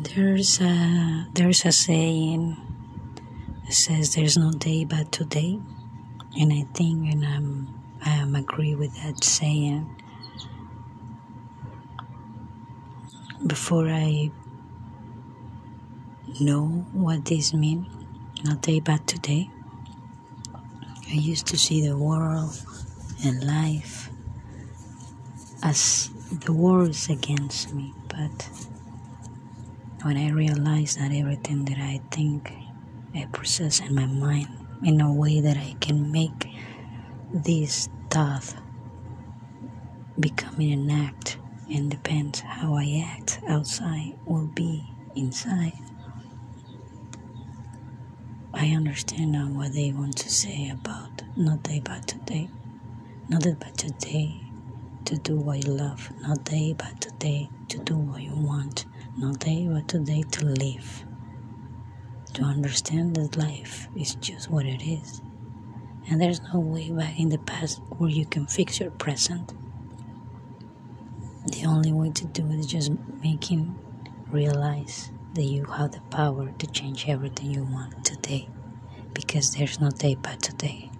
There's a there's a saying that says there's no day but today, and I think and I'm I am agree with that saying. Before I know what this means, no day but today, I used to see the world and life as the world is against me, but when I realize that everything that I think I process in my mind in a way that I can make this thought becoming an act and depends how I act outside will be inside. I understand now what they want to say about not day but today. Not day but today to do what you love, not day but today to do what you want, not day but today to live. To understand that life is just what it is. And there's no way back in the past where you can fix your present. The only way to do it is just making realize that you have the power to change everything you want today because there's no day but today.